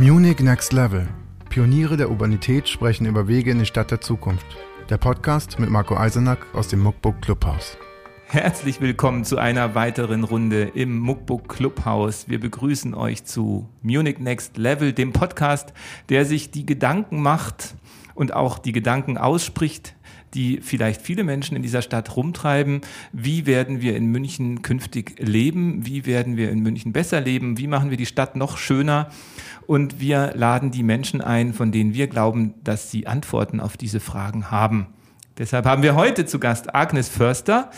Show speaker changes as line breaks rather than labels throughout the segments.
Munich Next Level. Pioniere der Urbanität sprechen über Wege in die Stadt der Zukunft. Der Podcast mit Marco Eisenack aus dem Muckbook Clubhaus.
Herzlich willkommen zu einer weiteren Runde im Muckbook Clubhaus. Wir begrüßen euch zu Munich Next Level, dem Podcast, der sich die Gedanken macht und auch die Gedanken ausspricht, die vielleicht viele Menschen in dieser Stadt rumtreiben. Wie werden wir in München künftig leben? Wie werden wir in München besser leben? Wie machen wir die Stadt noch schöner? Und wir laden die Menschen ein, von denen wir glauben, dass sie Antworten auf diese Fragen haben. Deshalb haben wir heute zu Gast Agnes Förster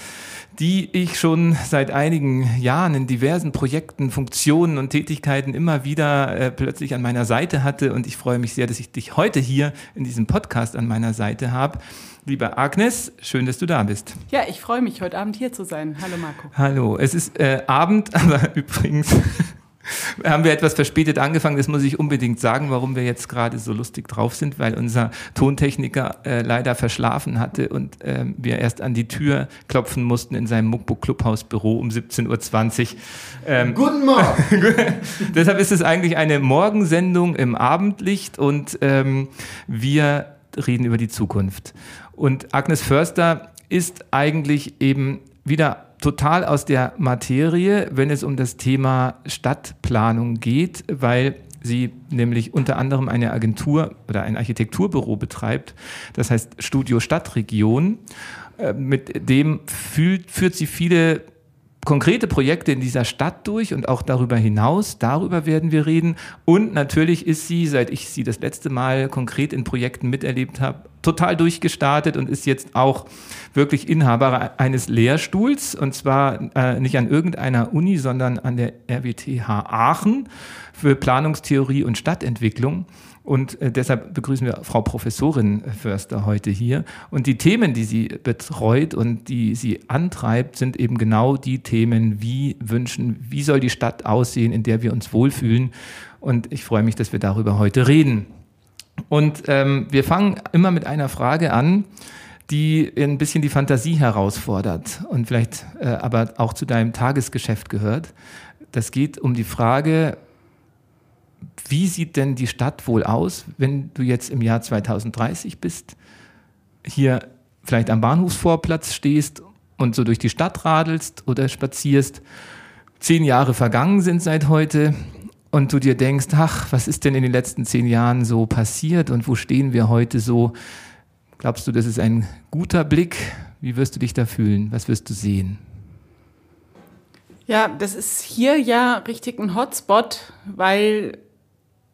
die ich schon seit einigen Jahren in diversen Projekten, Funktionen und Tätigkeiten immer wieder äh, plötzlich an meiner Seite hatte. Und ich freue mich sehr, dass ich dich heute hier in diesem Podcast an meiner Seite habe. Liebe Agnes, schön, dass du da bist.
Ja, ich freue mich, heute Abend hier zu sein. Hallo Marco.
Hallo, es ist äh, Abend, aber übrigens haben wir etwas verspätet angefangen. Das muss ich unbedingt sagen, warum wir jetzt gerade so lustig drauf sind, weil unser Tontechniker äh, leider verschlafen hatte und äh, wir erst an die Tür klopfen mussten in seinem Muckbook Clubhaus Büro um 17.20 Uhr.
Ähm, Guten Morgen!
deshalb ist es eigentlich eine Morgensendung im Abendlicht und ähm, wir reden über die Zukunft. Und Agnes Förster ist eigentlich eben wieder total aus der Materie, wenn es um das Thema Stadtplanung geht, weil sie nämlich unter anderem eine Agentur oder ein Architekturbüro betreibt, das heißt Studio Stadtregion. Äh, mit dem fühlt, führt sie viele konkrete Projekte in dieser Stadt durch und auch darüber hinaus. Darüber werden wir reden. Und natürlich ist sie, seit ich sie das letzte Mal konkret in Projekten miterlebt habe, total durchgestartet und ist jetzt auch wirklich Inhaber eines Lehrstuhls und zwar äh, nicht an irgendeiner Uni, sondern an der RWTH Aachen für Planungstheorie und Stadtentwicklung. Und äh, deshalb begrüßen wir Frau Professorin Förster heute hier. Und die Themen, die sie betreut und die sie antreibt, sind eben genau die Themen, wie wünschen, wie soll die Stadt aussehen, in der wir uns wohlfühlen. Und ich freue mich, dass wir darüber heute reden. Und ähm, wir fangen immer mit einer Frage an, die ein bisschen die Fantasie herausfordert und vielleicht äh, aber auch zu deinem Tagesgeschäft gehört. Das geht um die Frage, wie sieht denn die Stadt wohl aus, wenn du jetzt im Jahr 2030 bist, hier vielleicht am Bahnhofsvorplatz stehst und so durch die Stadt radelst oder spazierst, zehn Jahre vergangen sind seit heute und du dir denkst, ach, was ist denn in den letzten zehn Jahren so passiert und wo stehen wir heute so? Glaubst du, das ist ein guter Blick? Wie wirst du dich da fühlen? Was wirst du sehen?
Ja, das ist hier ja richtig ein Hotspot, weil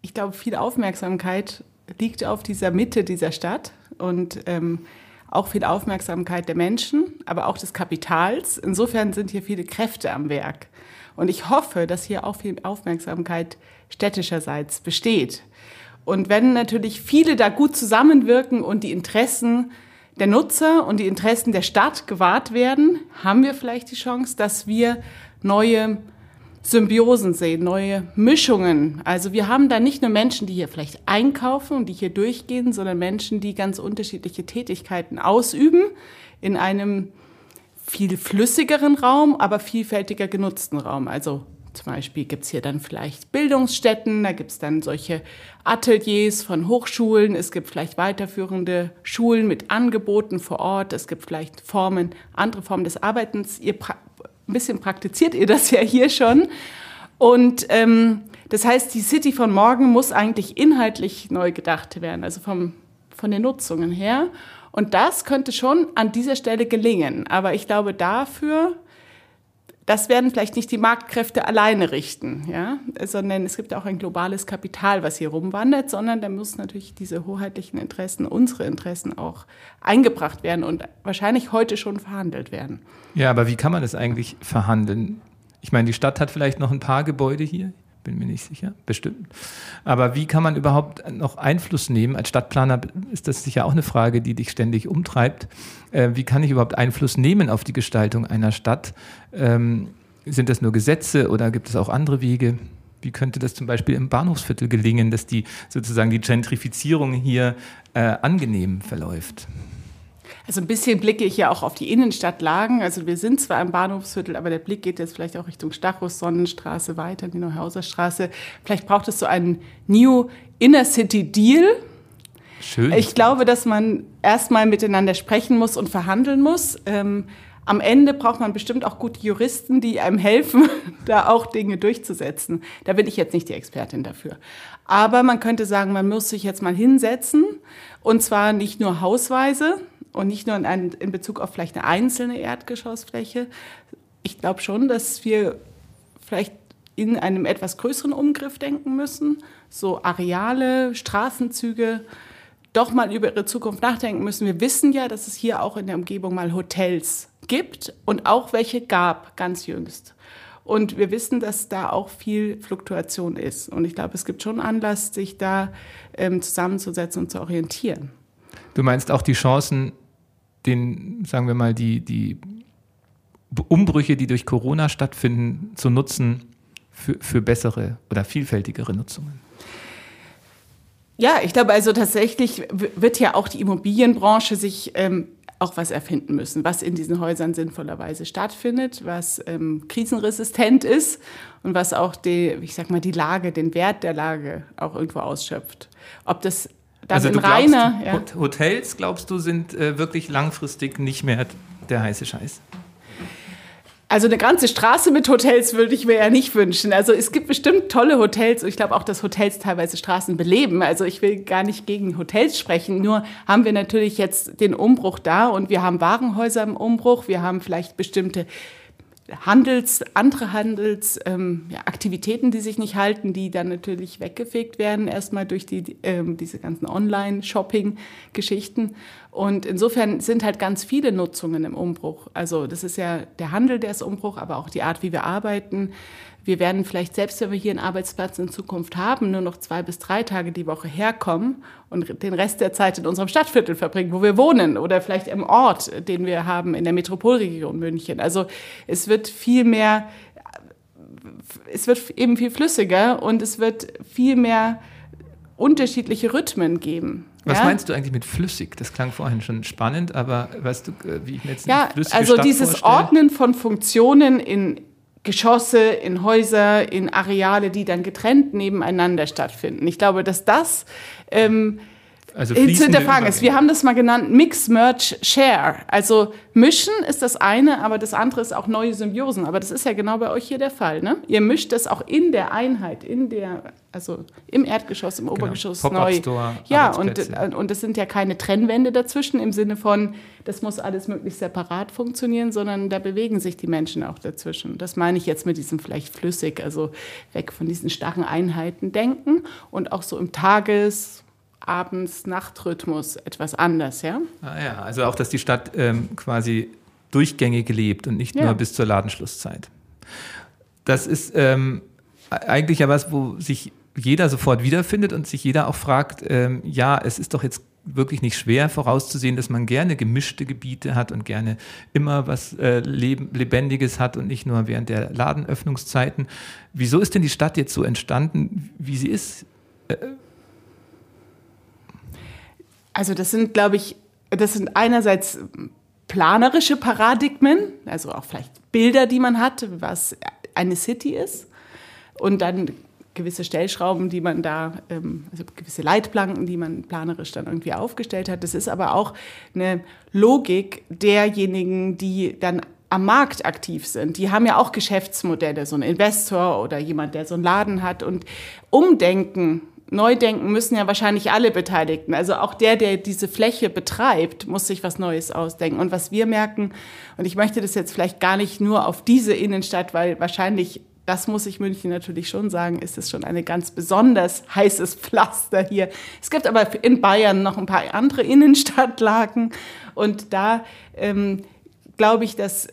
ich glaube, viel Aufmerksamkeit liegt auf dieser Mitte dieser Stadt und ähm, auch viel Aufmerksamkeit der Menschen, aber auch des Kapitals. Insofern sind hier viele Kräfte am Werk. Und ich hoffe, dass hier auch viel Aufmerksamkeit städtischerseits besteht. Und wenn natürlich viele da gut zusammenwirken und die Interessen der Nutzer und die Interessen der Stadt gewahrt werden, haben wir vielleicht die Chance, dass wir neue Symbiosen sehen, neue Mischungen. Also wir haben da nicht nur Menschen, die hier vielleicht einkaufen und die hier durchgehen, sondern Menschen, die ganz unterschiedliche Tätigkeiten ausüben in einem viel flüssigeren Raum, aber vielfältiger genutzten Raum. Also zum Beispiel gibt's hier dann vielleicht Bildungsstätten, da gibt's dann solche Ateliers von Hochschulen, es gibt vielleicht weiterführende Schulen mit Angeboten vor Ort, es gibt vielleicht Formen, andere Formen des Arbeitens. Ihr ein bisschen praktiziert ihr das ja hier schon. Und ähm, das heißt, die City von morgen muss eigentlich inhaltlich neu gedacht werden, also vom, von den Nutzungen her. Und das könnte schon an dieser Stelle gelingen. Aber ich glaube, dafür das werden vielleicht nicht die Marktkräfte alleine richten, ja, sondern es gibt auch ein globales Kapital, was hier rumwandert, sondern da muss natürlich diese hoheitlichen Interessen, unsere Interessen auch eingebracht werden und wahrscheinlich heute schon verhandelt werden.
Ja, aber wie kann man das eigentlich verhandeln? Ich meine, die Stadt hat vielleicht noch ein paar Gebäude hier bin mir nicht sicher, bestimmt. Aber wie kann man überhaupt noch Einfluss nehmen? Als Stadtplaner ist das sicher auch eine Frage, die dich ständig umtreibt. Äh, wie kann ich überhaupt Einfluss nehmen auf die Gestaltung einer Stadt? Ähm, sind das nur Gesetze oder gibt es auch andere Wege? Wie könnte das zum Beispiel im Bahnhofsviertel gelingen, dass die sozusagen die Gentrifizierung hier äh, angenehm verläuft?
Also ein bisschen blicke ich ja auch auf die Innenstadtlagen. Also wir sind zwar im Bahnhofsviertel, aber der Blick geht jetzt vielleicht auch Richtung Stachus, Sonnenstraße weiter, die Neuhauser Straße. Vielleicht braucht es so einen New Inner City Deal.
Schön.
Ich glaube, dass man erstmal miteinander sprechen muss und verhandeln muss. Ähm, am Ende braucht man bestimmt auch gute Juristen, die einem helfen, da auch Dinge durchzusetzen. Da bin ich jetzt nicht die Expertin dafür. Aber man könnte sagen, man muss sich jetzt mal hinsetzen und zwar nicht nur hausweise, und nicht nur in, ein, in Bezug auf vielleicht eine einzelne Erdgeschossfläche. Ich glaube schon, dass wir vielleicht in einem etwas größeren Umgriff denken müssen, so Areale, Straßenzüge, doch mal über ihre Zukunft nachdenken müssen. Wir wissen ja, dass es hier auch in der Umgebung mal Hotels gibt und auch welche gab, ganz jüngst. Und wir wissen, dass da auch viel Fluktuation ist. Und ich glaube, es gibt schon Anlass, sich da ähm, zusammenzusetzen und zu orientieren.
Du meinst auch die Chancen den, sagen wir mal, die, die Umbrüche, die durch Corona stattfinden, zu nutzen für, für bessere oder vielfältigere Nutzungen?
Ja, ich glaube also tatsächlich wird ja auch die Immobilienbranche sich ähm, auch was erfinden müssen, was in diesen Häusern sinnvollerweise stattfindet, was ähm, krisenresistent ist und was auch die, ich sag mal, die Lage, den Wert der Lage auch irgendwo ausschöpft. Ob das
also im Rainer. Ja. Hotels, glaubst du, sind äh, wirklich langfristig nicht mehr der heiße Scheiß?
Also eine ganze Straße mit Hotels würde ich mir ja nicht wünschen. Also es gibt bestimmt tolle Hotels. Ich glaube auch, dass Hotels teilweise Straßen beleben. Also ich will gar nicht gegen Hotels sprechen. Nur haben wir natürlich jetzt den Umbruch da und wir haben Warenhäuser im Umbruch. Wir haben vielleicht bestimmte Handels, andere Handelsaktivitäten, ähm, ja, die sich nicht halten, die dann natürlich weggefegt werden, erstmal durch die, ähm, diese ganzen Online-Shopping-Geschichten. Und insofern sind halt ganz viele Nutzungen im Umbruch. Also das ist ja der Handel, der ist Umbruch, aber auch die Art, wie wir arbeiten, wir werden vielleicht, selbst wenn wir hier einen Arbeitsplatz in Zukunft haben, nur noch zwei bis drei Tage die Woche herkommen und den Rest der Zeit in unserem Stadtviertel verbringen, wo wir wohnen oder vielleicht im Ort, den wir haben in der Metropolregion München. Also es wird viel mehr, es wird eben viel flüssiger und es wird viel mehr unterschiedliche Rhythmen geben.
Was ja? meinst du eigentlich mit flüssig? Das klang vorhin schon spannend, aber weißt du, äh, wie ich mir jetzt
ja, also Stadt dieses vorstelle? Ordnen von Funktionen in Geschosse, in Häuser, in Areale, die dann getrennt nebeneinander stattfinden. Ich glaube, dass das ähm, also zu hinterfragen ist. Wir haben das mal genannt Mix, Merge, Share. Also mischen ist das eine, aber das andere ist auch neue Symbiosen. Aber das ist ja genau bei euch hier der Fall. Ne? Ihr mischt das auch in der Einheit, in der, also im Erdgeschoss, im genau. Obergeschoss neu.
Store,
ja, und, äh, und es sind ja keine Trennwände dazwischen im Sinne von, das muss alles möglichst separat funktionieren, sondern da bewegen sich die Menschen auch dazwischen. Das meine ich jetzt mit diesem vielleicht flüssig, also weg von diesen starren Einheiten denken und auch so im Tages- Abends-Nachtrhythmus etwas anders, ja?
Ah ja, also auch, dass die Stadt ähm, quasi durchgängig lebt und nicht ja. nur bis zur Ladenschlusszeit. Das ist ähm, eigentlich ja was, wo sich jeder sofort wiederfindet und sich jeder auch fragt, ähm, ja, es ist doch jetzt wirklich nicht schwer vorauszusehen, dass man gerne gemischte Gebiete hat und gerne immer was äh, Lebendiges hat und nicht nur während der Ladenöffnungszeiten. Wieso ist denn die Stadt jetzt so entstanden, wie sie ist? Äh,
also das sind, glaube ich, das sind einerseits planerische Paradigmen, also auch vielleicht Bilder, die man hat, was eine City ist. Und dann gewisse Stellschrauben, die man da, ähm, also gewisse Leitplanken, die man planerisch dann irgendwie aufgestellt hat. Das ist aber auch eine Logik derjenigen, die dann am Markt aktiv sind. Die haben ja auch Geschäftsmodelle, so ein Investor oder jemand, der so einen Laden hat. Und Umdenken neu denken müssen ja wahrscheinlich alle Beteiligten. Also auch der, der diese Fläche betreibt, muss sich was Neues ausdenken. Und was wir merken, und ich möchte das jetzt vielleicht gar nicht nur auf diese Innenstadt, weil wahrscheinlich, das muss ich München natürlich schon sagen, ist es schon eine ganz besonders heißes Pflaster hier. Es gibt aber in Bayern noch ein paar andere Innenstadtlagen. Und da ähm, glaube ich, dass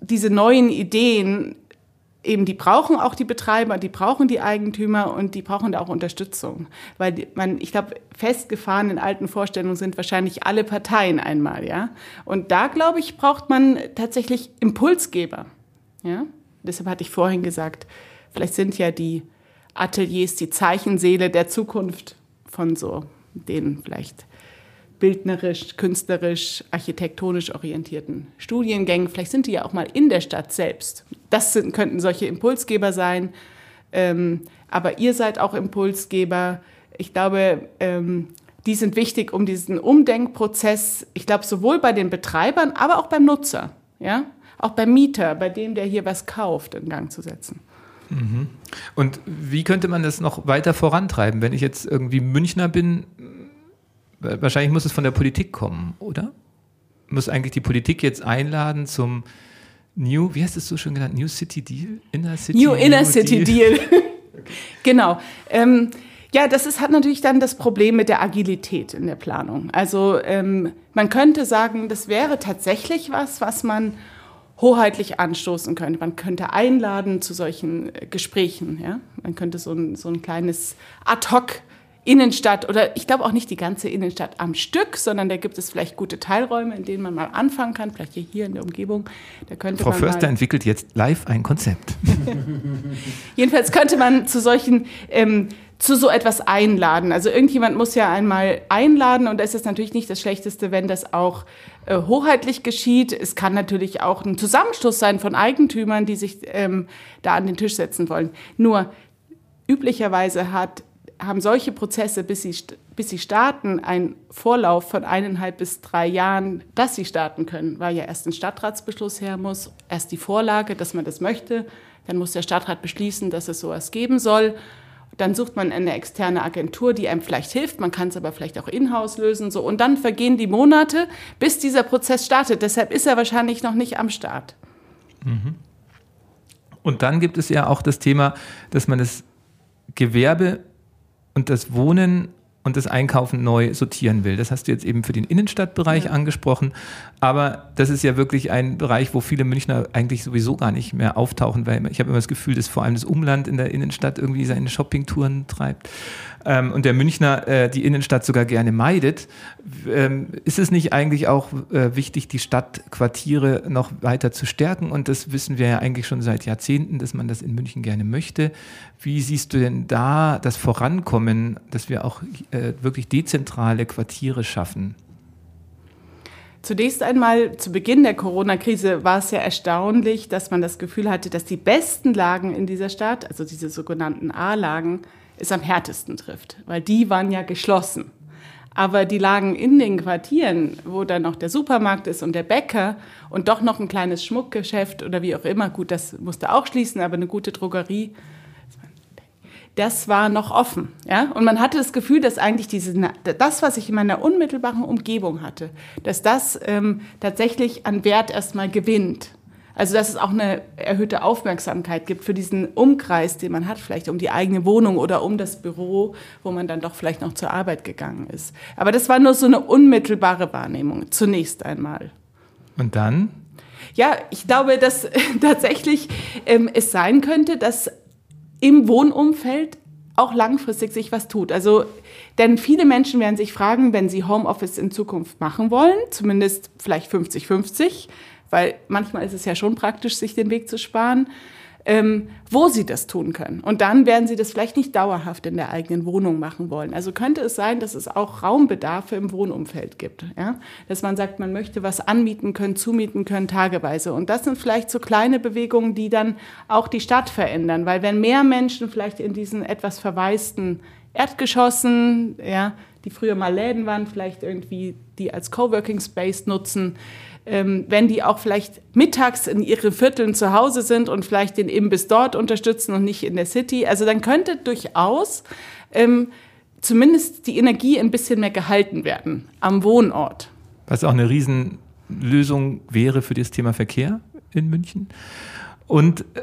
diese neuen Ideen eben die brauchen auch die Betreiber, die brauchen die Eigentümer und die brauchen da auch Unterstützung. Weil man, ich glaube, festgefahren in alten Vorstellungen sind wahrscheinlich alle Parteien einmal, ja. Und da, glaube ich, braucht man tatsächlich Impulsgeber. Ja? Deshalb hatte ich vorhin gesagt, vielleicht sind ja die Ateliers die Zeichenseele der Zukunft von so den vielleicht bildnerisch, künstlerisch, architektonisch orientierten Studiengängen. Vielleicht sind die ja auch mal in der Stadt selbst. Das sind, könnten solche Impulsgeber sein. Ähm, aber ihr seid auch Impulsgeber. Ich glaube, ähm, die sind wichtig, um diesen Umdenkprozess, ich glaube, sowohl bei den Betreibern, aber auch beim Nutzer, ja, auch beim Mieter, bei dem, der hier was kauft, in Gang zu setzen.
Mhm. Und wie könnte man das noch weiter vorantreiben, wenn ich jetzt irgendwie Münchner bin? Wahrscheinlich muss es von der Politik kommen, oder? Muss eigentlich die Politik jetzt einladen zum New, wie hast du es so schön genannt? New City Deal?
Inner City New Inner New City Deal. Deal. genau. Ähm, ja, das ist, hat natürlich dann das Problem mit der Agilität in der Planung. Also ähm, man könnte sagen, das wäre tatsächlich was, was man hoheitlich anstoßen könnte. Man könnte einladen zu solchen äh, Gesprächen. Ja? Man könnte so ein, so ein kleines Ad-hoc Innenstadt oder ich glaube auch nicht die ganze Innenstadt am Stück, sondern da gibt es vielleicht gute Teilräume, in denen man mal anfangen kann, vielleicht hier in der Umgebung. Da könnte
Frau Förster entwickelt jetzt live ein Konzept.
Jedenfalls könnte man zu solchen ähm, zu so etwas einladen. Also irgendjemand muss ja einmal einladen und es ist natürlich nicht das Schlechteste, wenn das auch äh, hoheitlich geschieht. Es kann natürlich auch ein Zusammenschluss sein von Eigentümern, die sich ähm, da an den Tisch setzen wollen. Nur üblicherweise hat, haben solche Prozesse, bis sie, bis sie starten, einen Vorlauf von eineinhalb bis drei Jahren, dass sie starten können, weil ja erst ein Stadtratsbeschluss her muss, erst die Vorlage, dass man das möchte, dann muss der Stadtrat beschließen, dass es sowas geben soll dann sucht man eine externe Agentur, die einem vielleicht hilft. Man kann es aber vielleicht auch in-house lösen. So. Und dann vergehen die Monate, bis dieser Prozess startet. Deshalb ist er wahrscheinlich noch nicht am Start.
Mhm. Und dann gibt es ja auch das Thema, dass man das Gewerbe und das Wohnen und das Einkaufen neu sortieren will. Das hast du jetzt eben für den Innenstadtbereich ja. angesprochen. Aber das ist ja wirklich ein Bereich, wo viele Münchner eigentlich sowieso gar nicht mehr auftauchen, weil ich habe immer das Gefühl, dass vor allem das Umland in der Innenstadt irgendwie seine Shoppingtouren treibt ähm, und der Münchner äh, die Innenstadt sogar gerne meidet. Ähm, ist es nicht eigentlich auch äh, wichtig, die Stadtquartiere noch weiter zu stärken? Und das wissen wir ja eigentlich schon seit Jahrzehnten, dass man das in München gerne möchte. Wie siehst du denn da das Vorankommen, dass wir auch äh, wirklich dezentrale Quartiere schaffen?
Zunächst einmal zu Beginn der Corona-Krise war es ja erstaunlich, dass man das Gefühl hatte, dass die besten Lagen in dieser Stadt, also diese sogenannten A-Lagen, es am härtesten trifft, weil die waren ja geschlossen. Aber die lagen in den Quartieren, wo dann noch der Supermarkt ist und der Bäcker und doch noch ein kleines Schmuckgeschäft oder wie auch immer. Gut, das musste auch schließen, aber eine gute Drogerie. Das war noch offen, ja. Und man hatte das Gefühl, dass eigentlich diese, das, was ich in meiner unmittelbaren Umgebung hatte, dass das ähm, tatsächlich an Wert erstmal gewinnt. Also dass es auch eine erhöhte Aufmerksamkeit gibt für diesen Umkreis, den man hat, vielleicht um die eigene Wohnung oder um das Büro, wo man dann doch vielleicht noch zur Arbeit gegangen ist. Aber das war nur so eine unmittelbare Wahrnehmung, zunächst einmal.
Und dann?
Ja, ich glaube, dass tatsächlich ähm, es sein könnte, dass im Wohnumfeld auch langfristig sich was tut. Also, denn viele Menschen werden sich fragen, wenn sie Homeoffice in Zukunft machen wollen, zumindest vielleicht 50-50, weil manchmal ist es ja schon praktisch, sich den Weg zu sparen, ähm, wo sie das tun können. Und dann werden sie das vielleicht nicht dauerhaft in der eigenen Wohnung machen wollen. Also könnte es sein, dass es auch Raumbedarfe im Wohnumfeld gibt. Ja? Dass man sagt, man möchte was anmieten können, zumieten können, tageweise. Und das sind vielleicht so kleine Bewegungen, die dann auch die Stadt verändern. Weil wenn mehr Menschen vielleicht in diesen etwas verwaisten Erdgeschossen, ja, die früher mal Läden waren, vielleicht irgendwie die als Coworking Space nutzen, ähm, wenn die auch vielleicht mittags in ihren Vierteln zu Hause sind und vielleicht den Imbiss dort unterstützen und nicht in der City. Also dann könnte durchaus ähm, zumindest die Energie ein bisschen mehr gehalten werden am Wohnort.
Was auch eine Riesenlösung wäre für das Thema Verkehr in München. Und äh,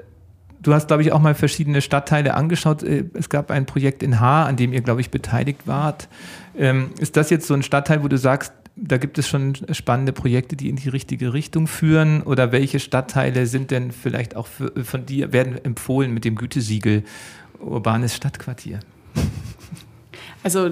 du hast, glaube ich, auch mal verschiedene Stadtteile angeschaut. Äh, es gab ein Projekt in Haar, an dem ihr, glaube ich, beteiligt wart. Ähm, ist das jetzt so ein Stadtteil, wo du sagst, da gibt es schon spannende Projekte, die in die richtige Richtung führen? Oder welche Stadtteile sind denn vielleicht auch für, von dir, werden empfohlen mit dem Gütesiegel urbanes Stadtquartier?
Also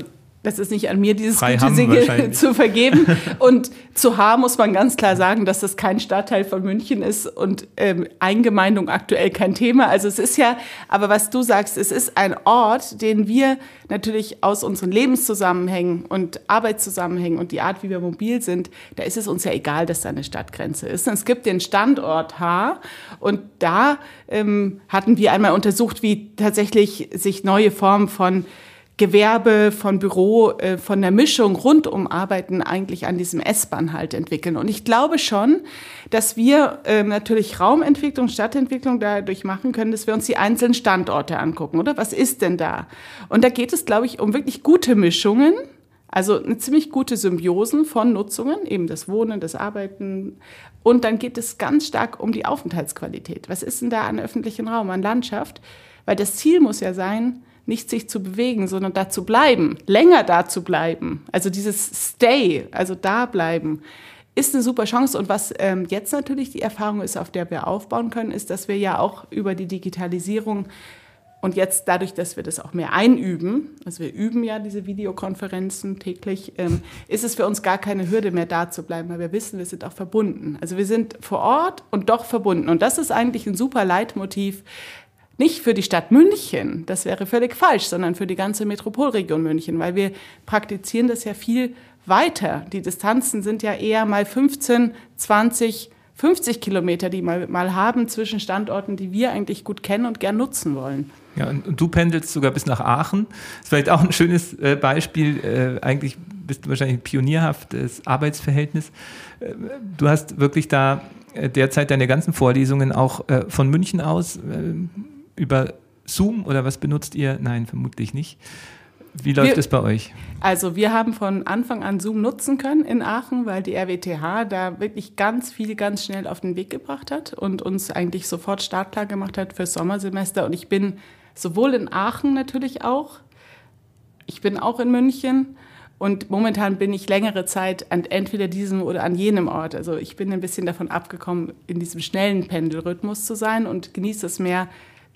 das ist nicht an mir, dieses Gütesiegel zu vergeben. Und zu H muss man ganz klar sagen, dass das kein Stadtteil von München ist und ähm, Eingemeindung aktuell kein Thema. Also es ist ja, aber was du sagst, es ist ein Ort, den wir natürlich aus unseren Lebenszusammenhängen und Arbeitszusammenhängen und die Art, wie wir mobil sind, da ist es uns ja egal, dass da eine Stadtgrenze ist. Und es gibt den Standort H und da ähm, hatten wir einmal untersucht, wie tatsächlich sich neue Formen von Gewerbe, von Büro, äh, von der Mischung rund um Arbeiten eigentlich an diesem S-Bahn halt entwickeln. Und ich glaube schon, dass wir äh, natürlich Raumentwicklung, Stadtentwicklung dadurch machen können, dass wir uns die einzelnen Standorte angucken, oder? Was ist denn da? Und da geht es, glaube ich, um wirklich gute Mischungen. Also eine ziemlich gute Symbiosen von Nutzungen, eben das Wohnen, das Arbeiten. Und dann geht es ganz stark um die Aufenthaltsqualität. Was ist denn da an öffentlichem Raum, an Landschaft? Weil das Ziel muss ja sein, nicht sich zu bewegen, sondern da zu bleiben, länger da zu bleiben. Also dieses Stay, also da bleiben, ist eine super Chance. Und was ähm, jetzt natürlich die Erfahrung ist, auf der wir aufbauen können, ist, dass wir ja auch über die Digitalisierung und jetzt dadurch, dass wir das auch mehr einüben, also wir üben ja diese Videokonferenzen täglich, ähm, ist es für uns gar keine Hürde mehr da zu bleiben, weil wir wissen, wir sind auch verbunden. Also wir sind vor Ort und doch verbunden. Und das ist eigentlich ein super Leitmotiv, nicht für die Stadt München, das wäre völlig falsch, sondern für die ganze Metropolregion München, weil wir praktizieren das ja viel weiter. Die Distanzen sind ja eher mal 15, 20, 50 Kilometer, die wir mal haben zwischen Standorten, die wir eigentlich gut kennen und gern nutzen wollen.
Ja, und, du pendelst sogar bis nach Aachen. Das ist vielleicht auch ein schönes äh, Beispiel. Äh, eigentlich bist du wahrscheinlich ein pionierhaftes Arbeitsverhältnis. Äh, du hast wirklich da derzeit deine ganzen Vorlesungen auch von München aus über Zoom oder was benutzt ihr? Nein, vermutlich nicht. Wie läuft wir, es bei euch?
Also wir haben von Anfang an Zoom nutzen können in Aachen, weil die RWTH da wirklich ganz viel ganz schnell auf den Weg gebracht hat und uns eigentlich sofort startklar gemacht hat fürs Sommersemester. Und ich bin sowohl in Aachen natürlich auch, ich bin auch in München und momentan bin ich längere Zeit an entweder diesem oder an jenem Ort. Also ich bin ein bisschen davon abgekommen, in diesem schnellen Pendelrhythmus zu sein und genieße es mehr,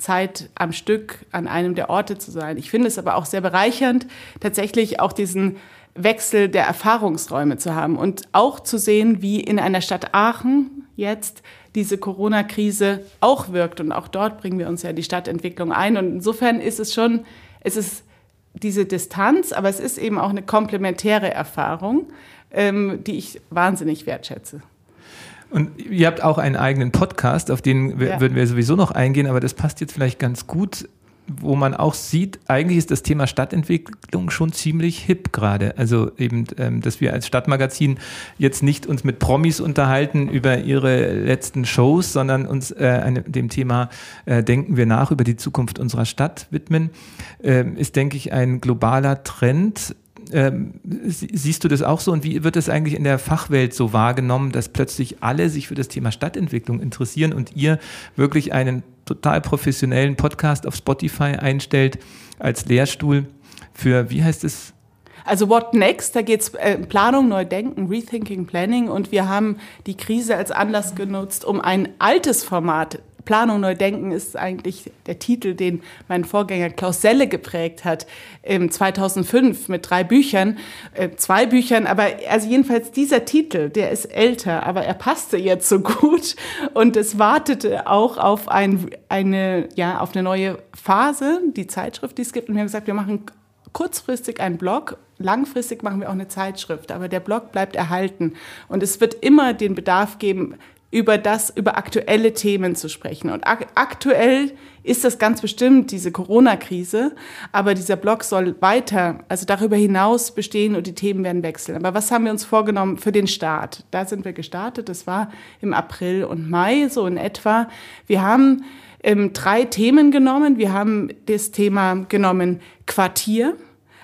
Zeit am Stück an einem der Orte zu sein. Ich finde es aber auch sehr bereichernd, tatsächlich auch diesen Wechsel der Erfahrungsräume zu haben und auch zu sehen, wie in einer Stadt Aachen jetzt diese Corona-Krise auch wirkt. Und auch dort bringen wir uns ja die Stadtentwicklung ein. Und insofern ist es schon, es ist diese Distanz, aber es ist eben auch eine komplementäre Erfahrung, ähm, die ich wahnsinnig wertschätze.
Und ihr habt auch einen eigenen Podcast, auf den ja. würden wir sowieso noch eingehen, aber das passt jetzt vielleicht ganz gut, wo man auch sieht, eigentlich ist das Thema Stadtentwicklung schon ziemlich hip gerade. Also eben, ähm, dass wir als Stadtmagazin jetzt nicht uns mit Promis unterhalten über ihre letzten Shows, sondern uns äh, dem Thema äh, Denken wir nach über die Zukunft unserer Stadt widmen, äh, ist, denke ich, ein globaler Trend ähm, siehst du das auch so? Und wie wird das eigentlich in der Fachwelt so wahrgenommen, dass plötzlich alle sich für das Thema Stadtentwicklung interessieren und ihr wirklich einen total professionellen Podcast auf Spotify einstellt als Lehrstuhl für, wie heißt es?
Also What Next, da geht es äh, Planung, Neudenken, Rethinking, Planning. Und wir haben die Krise als Anlass genutzt, um ein altes Format Planung neu denken ist eigentlich der Titel, den mein Vorgänger Klaus Selle geprägt hat, im 2005 mit drei Büchern, äh, zwei Büchern, aber also jedenfalls dieser Titel, der ist älter, aber er passte jetzt so gut. Und es wartete auch auf ein, eine, ja, auf eine neue Phase, die Zeitschrift, die es gibt. Und wir haben gesagt, wir machen kurzfristig einen Blog, langfristig machen wir auch eine Zeitschrift, aber der Blog bleibt erhalten. Und es wird immer den Bedarf geben, über das, über aktuelle Themen zu sprechen. Und ak aktuell ist das ganz bestimmt diese Corona-Krise, aber dieser Blog soll weiter, also darüber hinaus bestehen und die Themen werden wechseln. Aber was haben wir uns vorgenommen für den Start? Da sind wir gestartet, das war im April und Mai, so in etwa. Wir haben ähm, drei Themen genommen. Wir haben das Thema genommen Quartier.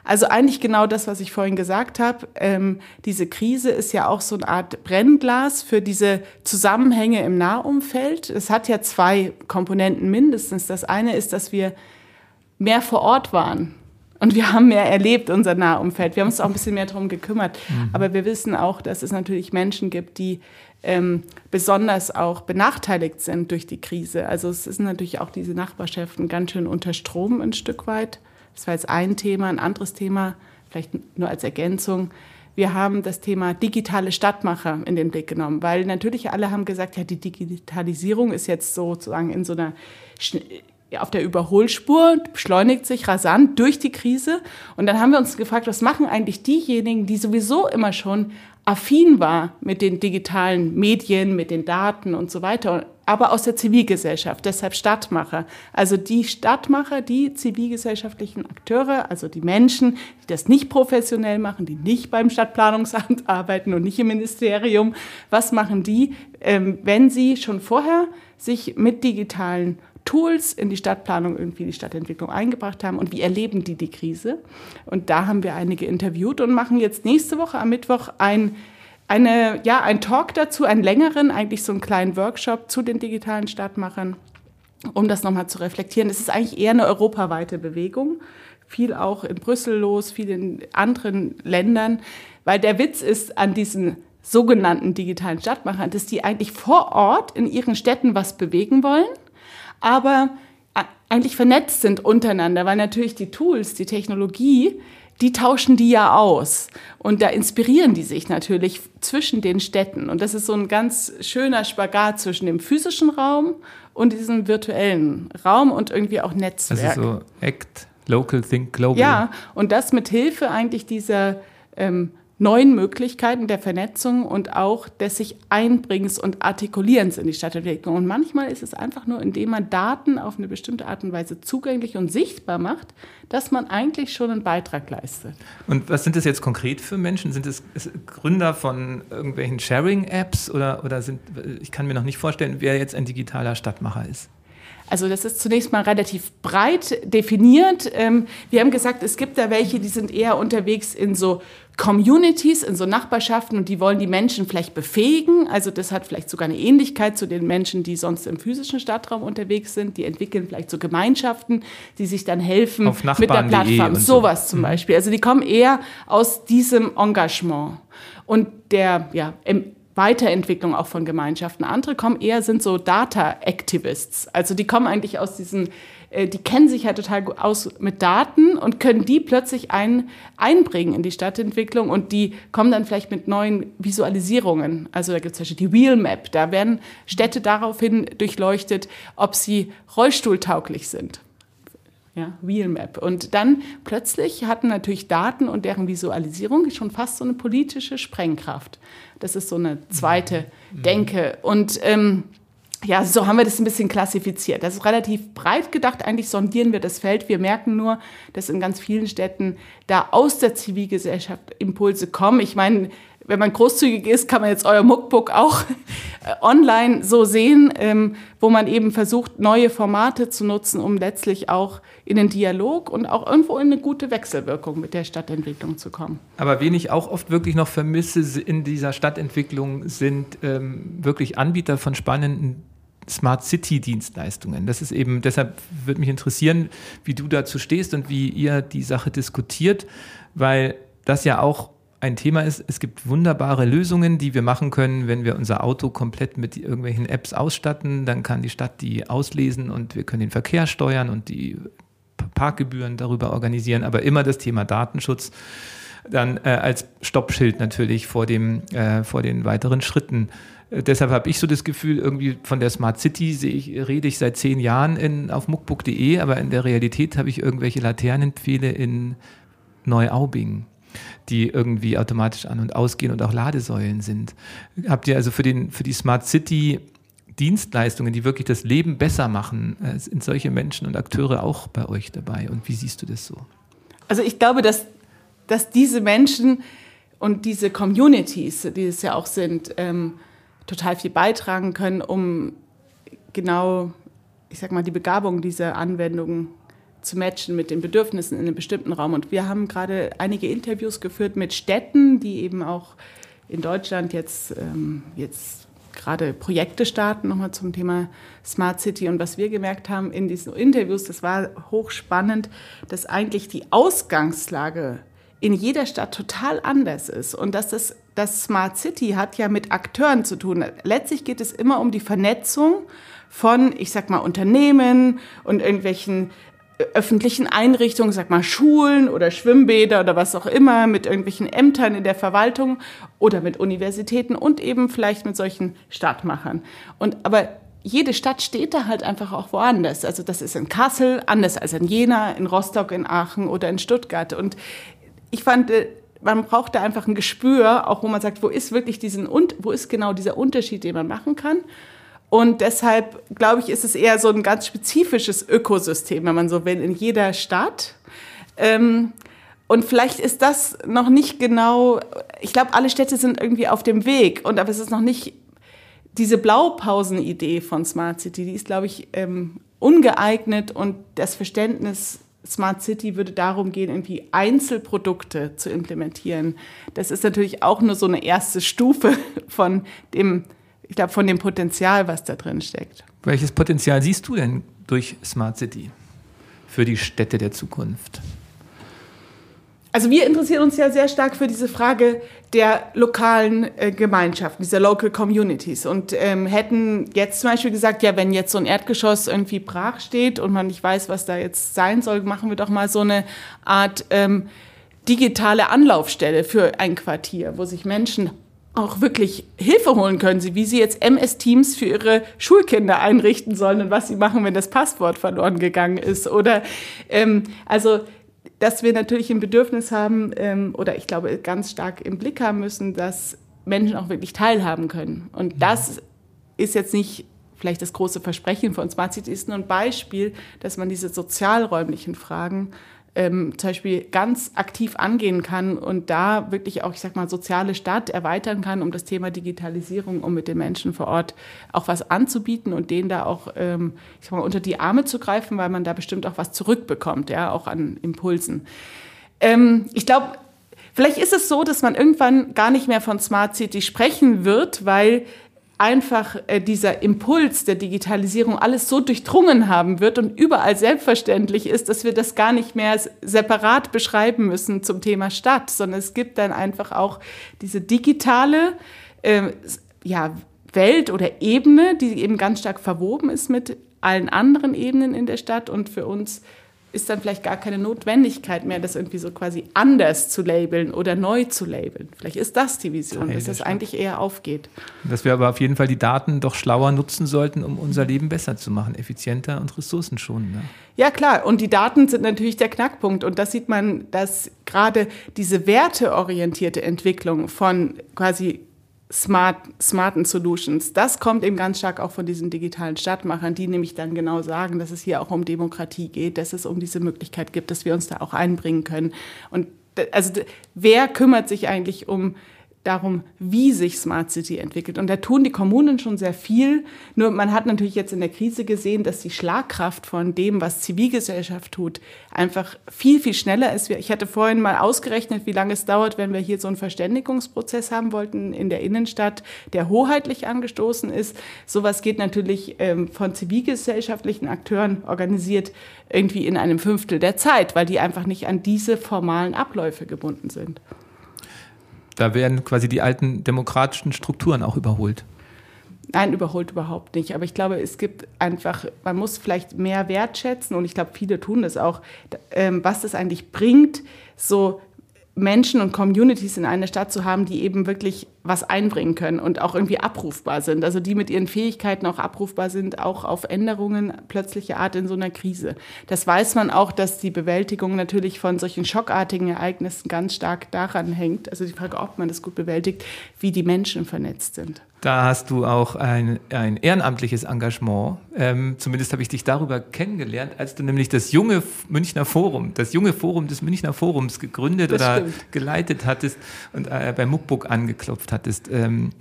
Also eigentlich genau das, was ich vorhin gesagt habe. Ähm, diese Krise ist ja auch so eine Art Brennglas für diese Zusammenhänge im Nahumfeld. Es hat ja zwei Komponenten mindestens. Das eine ist, dass wir mehr vor Ort waren. Und wir haben mehr erlebt, unser Nahumfeld. Wir haben uns auch ein bisschen mehr darum gekümmert. Mhm. Aber wir wissen auch, dass es natürlich Menschen gibt, die ähm, besonders auch benachteiligt sind durch die Krise. Also es sind natürlich auch diese Nachbarschaften ganz schön unter Strom ein Stück weit. Das war jetzt ein Thema. Ein anderes Thema vielleicht nur als Ergänzung, wir haben das Thema digitale Stadtmacher in den Blick genommen, weil natürlich alle haben gesagt, ja, die Digitalisierung ist jetzt sozusagen in so einer auf der Überholspur, beschleunigt sich rasant durch die Krise. Und dann haben wir uns gefragt, was machen eigentlich diejenigen, die sowieso immer schon affin war mit den digitalen Medien, mit den Daten und so weiter, aber aus der Zivilgesellschaft, deshalb Stadtmacher. Also die Stadtmacher, die zivilgesellschaftlichen Akteure, also die Menschen, die das nicht professionell machen, die nicht beim Stadtplanungsamt arbeiten und nicht im Ministerium, was machen die, ähm, wenn sie schon vorher sich mit digitalen Tools in die Stadtplanung, irgendwie die Stadtentwicklung eingebracht haben und wie erleben die die Krise. Und da haben wir einige interviewt und machen jetzt nächste Woche am Mittwoch ein, eine, ja, ein Talk dazu, einen längeren, eigentlich so einen kleinen Workshop zu den digitalen Stadtmachern, um das nochmal zu reflektieren. Es ist eigentlich eher eine europaweite Bewegung, viel auch in Brüssel los, viel in anderen Ländern, weil der Witz ist an diesen sogenannten digitalen Stadtmachern, dass die eigentlich vor Ort in ihren Städten was bewegen wollen aber eigentlich vernetzt sind untereinander, weil natürlich die Tools, die Technologie, die tauschen die ja aus. Und da inspirieren die sich natürlich zwischen den Städten. Und das ist so ein ganz schöner Spagat zwischen dem physischen Raum und diesem virtuellen Raum und irgendwie auch Netzwerk.
Also so Act, Local, Think Global.
Ja, und das mit Hilfe eigentlich dieser ähm, neuen Möglichkeiten der Vernetzung und auch des sich Einbringens und Artikulierens in die Stadtentwicklung. Und manchmal ist es einfach nur, indem man Daten auf eine bestimmte Art und Weise zugänglich und sichtbar macht, dass man eigentlich schon einen Beitrag leistet.
Und was sind das jetzt konkret für Menschen? Sind es Gründer von irgendwelchen Sharing-Apps oder, oder sind, ich kann mir noch nicht vorstellen, wer jetzt ein digitaler Stadtmacher ist?
Also das ist zunächst mal relativ breit definiert. Ähm, wir haben gesagt, es gibt da welche, die sind eher unterwegs in so Communities, in so Nachbarschaften und die wollen die Menschen vielleicht befähigen. Also das hat vielleicht sogar eine Ähnlichkeit zu den Menschen, die sonst im physischen Stadtraum unterwegs sind. Die entwickeln vielleicht so Gemeinschaften, die sich dann helfen mit der Plattform. Sowas zum mhm. Beispiel. Also die kommen eher aus diesem Engagement. Und der, ja, Weiterentwicklung auch von Gemeinschaften. Andere kommen eher, sind so Data Activists. Also die kommen eigentlich aus diesen, äh, die kennen sich ja total gut aus mit Daten und können die plötzlich ein, einbringen in die Stadtentwicklung und die kommen dann vielleicht mit neuen Visualisierungen. Also da gibt es zum Beispiel die Wheel Map. Da werden Städte daraufhin durchleuchtet, ob sie rollstuhltauglich sind ja, Wheelmap. Und dann plötzlich hatten natürlich Daten und deren Visualisierung schon fast so eine politische Sprengkraft. Das ist so eine zweite mhm. Denke. Und ähm, ja, so haben wir das ein bisschen klassifiziert. Das ist relativ breit gedacht. Eigentlich sondieren wir das Feld. Wir merken nur, dass in ganz vielen Städten da aus der Zivilgesellschaft Impulse kommen. Ich meine, wenn man großzügig ist, kann man jetzt euer Muckbook auch äh, online so sehen, ähm, wo man eben versucht, neue Formate zu nutzen, um letztlich auch in den Dialog und auch irgendwo in eine gute Wechselwirkung mit der Stadtentwicklung zu kommen.
Aber wen ich auch oft wirklich noch vermisse in dieser Stadtentwicklung, sind ähm, wirklich Anbieter von spannenden Smart City Dienstleistungen. Das ist eben, deshalb würde mich interessieren, wie du dazu stehst und wie ihr die Sache diskutiert, weil das ja auch ein Thema ist, es gibt wunderbare Lösungen, die wir machen können, wenn wir unser Auto komplett mit irgendwelchen Apps ausstatten. Dann kann die Stadt die auslesen und wir können den Verkehr steuern und die Parkgebühren darüber organisieren. Aber immer das Thema Datenschutz dann äh, als Stoppschild natürlich vor, dem, äh, vor den weiteren Schritten. Äh, deshalb habe ich so das Gefühl, irgendwie von der Smart City ich, rede ich seit zehn Jahren in, auf muckbook.de, aber in der Realität habe ich irgendwelche Laternenpfähle in Neuaubing die irgendwie automatisch an- und ausgehen und auch Ladesäulen sind. Habt ihr also für, den, für die Smart City Dienstleistungen, die wirklich das Leben besser machen, äh, sind solche Menschen und Akteure auch bei euch dabei? Und wie siehst du das so?
Also ich glaube, dass, dass diese Menschen und diese Communities, die es ja auch sind, ähm, total viel beitragen können, um genau, ich sag mal, die Begabung dieser Anwendungen zu matchen mit den Bedürfnissen in einem bestimmten Raum. Und wir haben gerade einige Interviews geführt mit Städten, die eben auch in Deutschland jetzt, ähm, jetzt gerade Projekte starten, nochmal zum Thema Smart City. Und was wir gemerkt haben in diesen Interviews, das war hochspannend, dass eigentlich die Ausgangslage in jeder Stadt total anders ist und dass das, das Smart City hat ja mit Akteuren zu tun. Letztlich geht es immer um die Vernetzung von, ich sag mal, Unternehmen und irgendwelchen öffentlichen Einrichtungen, sag mal Schulen oder Schwimmbäder oder was auch immer, mit irgendwelchen Ämtern in der Verwaltung oder mit Universitäten und eben vielleicht mit solchen Stadtmachern. Und aber jede Stadt steht da halt einfach auch woanders. Also das ist in Kassel anders als in Jena, in Rostock, in Aachen oder in Stuttgart. Und ich fand, äh, man braucht da einfach ein Gespür, auch wo man sagt, wo ist wirklich diesen und wo ist genau dieser Unterschied, den man machen kann. Und deshalb, glaube ich, ist es eher so ein ganz spezifisches Ökosystem, wenn man so will, in jeder Stadt. Ähm, und vielleicht ist das noch nicht genau, ich glaube, alle Städte sind irgendwie auf dem Weg, und aber es ist noch nicht diese Blaupausen-Idee von Smart City, die ist, glaube ich, ähm, ungeeignet und das Verständnis Smart City würde darum gehen, irgendwie Einzelprodukte zu implementieren. Das ist natürlich auch nur so eine erste Stufe von dem ich glaube, von dem Potenzial, was da drin steckt.
Welches Potenzial siehst du denn durch Smart City für die Städte der Zukunft?
Also wir interessieren uns ja sehr stark für diese Frage der lokalen äh, Gemeinschaften, dieser Local Communities und ähm, hätten jetzt zum Beispiel gesagt, ja, wenn jetzt so ein Erdgeschoss irgendwie brach steht und man nicht weiß, was da jetzt sein soll, machen wir doch mal so eine Art ähm, digitale Anlaufstelle für ein Quartier, wo sich Menschen auch wirklich Hilfe holen können, sie, wie sie jetzt MS-Teams für ihre Schulkinder einrichten sollen und was sie machen, wenn das Passwort verloren gegangen ist. Oder ähm, also dass wir natürlich ein Bedürfnis haben ähm, oder ich glaube ganz stark im Blick haben müssen, dass Menschen auch wirklich teilhaben können. Und mhm. das ist jetzt nicht vielleicht das große Versprechen von Smart City, ist nur ein Beispiel, dass man diese sozialräumlichen Fragen ähm, zum Beispiel ganz aktiv angehen kann und da wirklich auch, ich sag mal, soziale Stadt erweitern kann, um das Thema Digitalisierung, um mit den Menschen vor Ort auch was anzubieten und denen da auch, ähm, ich sag mal, unter die Arme zu greifen, weil man da bestimmt auch was zurückbekommt, ja, auch an Impulsen. Ähm, ich glaube, vielleicht ist es so, dass man irgendwann gar nicht mehr von Smart City sprechen wird, weil einfach äh, dieser Impuls der Digitalisierung alles so durchdrungen haben wird und überall selbstverständlich ist, dass wir das gar nicht mehr separat beschreiben müssen zum Thema Stadt, sondern es gibt dann einfach auch diese digitale äh, ja, Welt oder Ebene, die eben ganz stark verwoben ist mit allen anderen Ebenen in der Stadt und für uns ist dann vielleicht gar keine Notwendigkeit mehr, das irgendwie so quasi anders zu labeln oder neu zu labeln. Vielleicht ist das die Vision, dass das eigentlich eher aufgeht.
Dass wir aber auf jeden Fall die Daten doch schlauer nutzen sollten, um unser Leben besser zu machen, effizienter und ressourcenschonender.
Ja, klar. Und die Daten sind natürlich der Knackpunkt. Und das sieht man, dass gerade diese werteorientierte Entwicklung von quasi smart, smarten Solutions. Das kommt eben ganz stark auch von diesen digitalen Stadtmachern, die nämlich dann genau sagen, dass es hier auch um Demokratie geht, dass es um diese Möglichkeit gibt, dass wir uns da auch einbringen können. Und also wer kümmert sich eigentlich um darum, wie sich Smart City entwickelt. Und da tun die Kommunen schon sehr viel. Nur man hat natürlich jetzt in der Krise gesehen, dass die Schlagkraft von dem, was Zivilgesellschaft tut, einfach viel, viel schneller ist. Ich hatte vorhin mal ausgerechnet, wie lange es dauert, wenn wir hier so einen Verständigungsprozess haben wollten in der Innenstadt, der hoheitlich angestoßen ist. Sowas geht natürlich ähm, von zivilgesellschaftlichen Akteuren organisiert irgendwie in einem Fünftel der Zeit, weil die einfach nicht an diese formalen Abläufe gebunden sind.
Da werden quasi die alten demokratischen Strukturen auch überholt.
Nein, überholt überhaupt nicht. Aber ich glaube, es gibt einfach, man muss vielleicht mehr wertschätzen und ich glaube, viele tun das auch, ähm, was das eigentlich bringt, so Menschen und Communities in einer Stadt zu haben, die eben wirklich was einbringen können und auch irgendwie abrufbar sind. Also die mit ihren Fähigkeiten auch abrufbar sind, auch auf Änderungen plötzlicher Art in so einer Krise. Das weiß man auch, dass die Bewältigung natürlich von solchen schockartigen Ereignissen ganz stark daran hängt. Also die Frage, ob man das gut bewältigt, wie die Menschen vernetzt sind.
Da hast du auch ein, ein ehrenamtliches Engagement. Ähm, zumindest habe ich dich darüber kennengelernt, als du nämlich das junge Münchner Forum, das junge Forum des Münchner Forums gegründet das oder stimmt. geleitet hattest und äh, bei Muckbook angeklopft hattest. Ähm,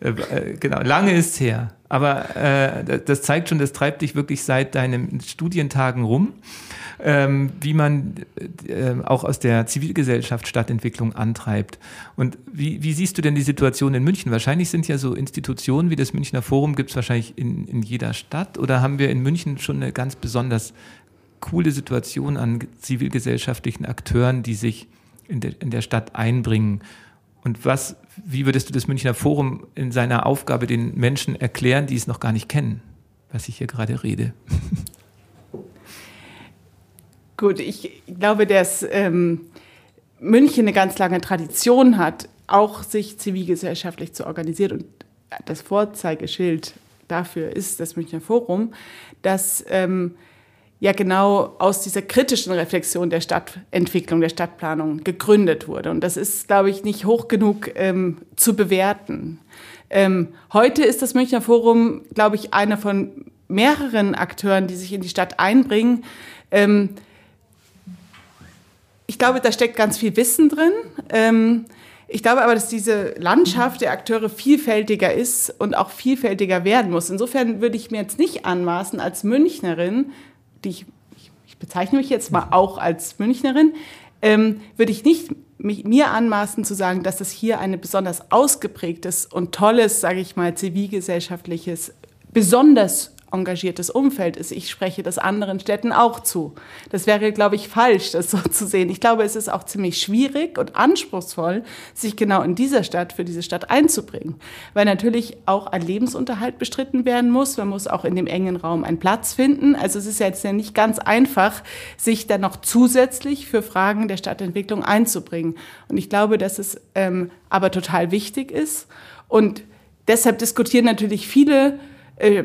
äh, äh, genau, lange ist her. Aber äh, das zeigt schon, das treibt dich wirklich seit deinen Studientagen rum ähm, wie man äh, auch aus der Zivilgesellschaft Stadtentwicklung antreibt. Und wie, wie, siehst du denn die Situation in München? Wahrscheinlich sind ja so Institutionen wie das Münchner Forum, gibt es wahrscheinlich in, in jeder Stadt. Oder haben wir in München schon eine ganz besonders coole Situation an zivilgesellschaftlichen Akteuren, die sich in der, in der Stadt einbringen? Und was, wie würdest du das Münchner Forum in seiner Aufgabe den Menschen erklären, die es noch gar nicht kennen, was ich hier gerade rede?
Gut, ich glaube, dass ähm, München eine ganz lange Tradition hat, auch sich zivilgesellschaftlich zu organisieren. Und das Vorzeigeschild dafür ist das Münchner Forum, dass ähm, ja genau aus dieser kritischen Reflexion der Stadtentwicklung, der Stadtplanung gegründet wurde. Und das ist, glaube ich, nicht hoch genug ähm, zu bewerten. Ähm, heute ist das Münchner Forum, glaube ich, einer von mehreren Akteuren, die sich in die Stadt einbringen. Ähm, ich glaube, da steckt ganz viel Wissen drin. Ähm, ich glaube aber, dass diese Landschaft der Akteure vielfältiger ist und auch vielfältiger werden muss. Insofern würde ich mir jetzt nicht anmaßen, als Münchnerin, die ich, ich bezeichne mich jetzt mal auch als Münchnerin, ähm, würde ich nicht mich, mir anmaßen zu sagen, dass es hier ein besonders ausgeprägtes und tolles, sage ich mal, zivilgesellschaftliches, besonders engagiertes Umfeld ist. Ich spreche das anderen Städten auch zu. Das wäre, glaube ich, falsch, das so zu sehen. Ich glaube, es ist auch ziemlich schwierig und anspruchsvoll, sich genau in dieser Stadt, für diese Stadt einzubringen. Weil natürlich auch ein Lebensunterhalt bestritten werden muss. Man muss auch in dem engen Raum einen Platz finden. Also es ist jetzt ja nicht ganz einfach, sich dann noch zusätzlich für Fragen der Stadtentwicklung einzubringen. Und ich glaube, dass es ähm, aber total wichtig ist. Und deshalb diskutieren natürlich viele, äh,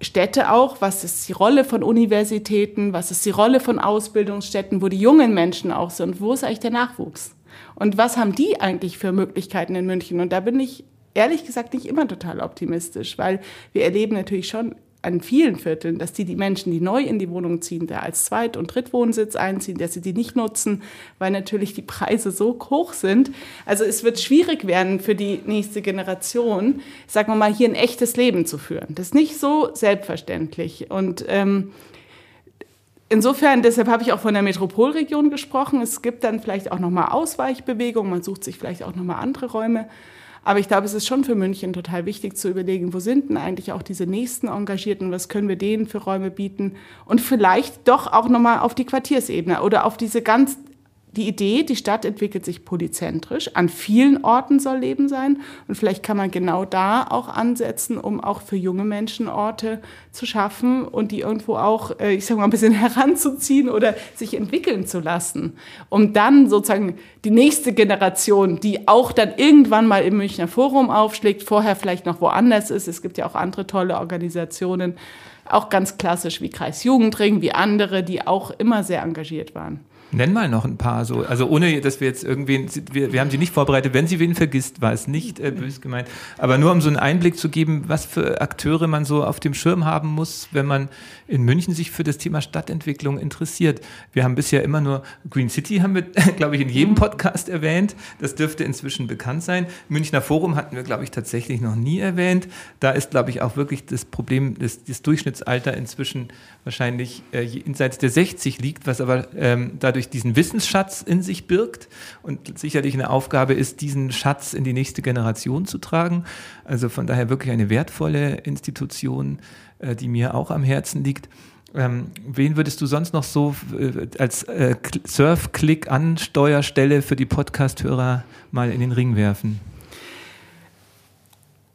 Städte auch, was ist die Rolle von Universitäten, was ist die Rolle von Ausbildungsstätten, wo die jungen Menschen auch sind, wo ist eigentlich der Nachwuchs? Und was haben die eigentlich für Möglichkeiten in München? Und da bin ich ehrlich gesagt nicht immer total optimistisch, weil wir erleben natürlich schon an vielen Vierteln, dass die, die Menschen, die neu in die Wohnung ziehen, da als Zweit- und Drittwohnsitz einziehen, dass sie die nicht nutzen, weil natürlich die Preise so hoch sind. Also es wird schwierig werden für die nächste Generation, sagen wir mal, hier ein echtes Leben zu führen. Das ist nicht so selbstverständlich. Und ähm, Insofern, deshalb habe ich auch von der Metropolregion gesprochen. Es gibt dann vielleicht auch nochmal Ausweichbewegungen. Man sucht sich vielleicht auch nochmal andere Räume. Aber ich glaube, es ist schon für München total wichtig zu überlegen, wo sind denn eigentlich auch diese nächsten Engagierten, was können wir denen für Räume bieten? Und vielleicht doch auch nochmal auf die Quartiersebene oder auf diese ganz die Idee, die Stadt entwickelt sich polyzentrisch. An vielen Orten soll Leben sein. Und vielleicht kann man genau da auch ansetzen, um auch für junge Menschen Orte zu schaffen und die irgendwo auch, äh, ich sage mal, ein bisschen heranzuziehen oder sich entwickeln zu lassen. Um dann sozusagen die nächste Generation, die auch dann irgendwann mal im Münchner Forum aufschlägt, vorher vielleicht noch woanders ist. Es gibt ja auch andere tolle Organisationen, auch ganz klassisch wie Kreis Jugendring, wie andere, die auch immer sehr engagiert waren.
Nenn mal noch ein paar so. Also ohne, dass wir jetzt irgendwen, wir, wir haben sie nicht vorbereitet. Wenn sie wen vergisst, war es nicht äh, bös gemeint. Aber nur um so einen Einblick zu geben, was für Akteure man so auf dem Schirm haben muss, wenn man in München sich für das Thema Stadtentwicklung interessiert. Wir haben bisher immer nur Green City, haben wir, glaube ich, in jedem Podcast erwähnt. Das dürfte inzwischen bekannt sein. Münchner Forum hatten wir, glaube ich, tatsächlich noch nie erwähnt. Da ist, glaube ich, auch wirklich das Problem, dass das Durchschnittsalter inzwischen wahrscheinlich äh, jenseits der 60 liegt, was aber ähm, dadurch dadurch diesen Wissensschatz in sich birgt und sicherlich eine Aufgabe ist, diesen Schatz in die nächste Generation zu tragen. Also von daher wirklich eine wertvolle Institution, äh, die mir auch am Herzen liegt. Ähm, wen würdest du sonst noch so äh, als äh, Surf-Click-Ansteuerstelle für die Podcast-Hörer mal in den Ring werfen?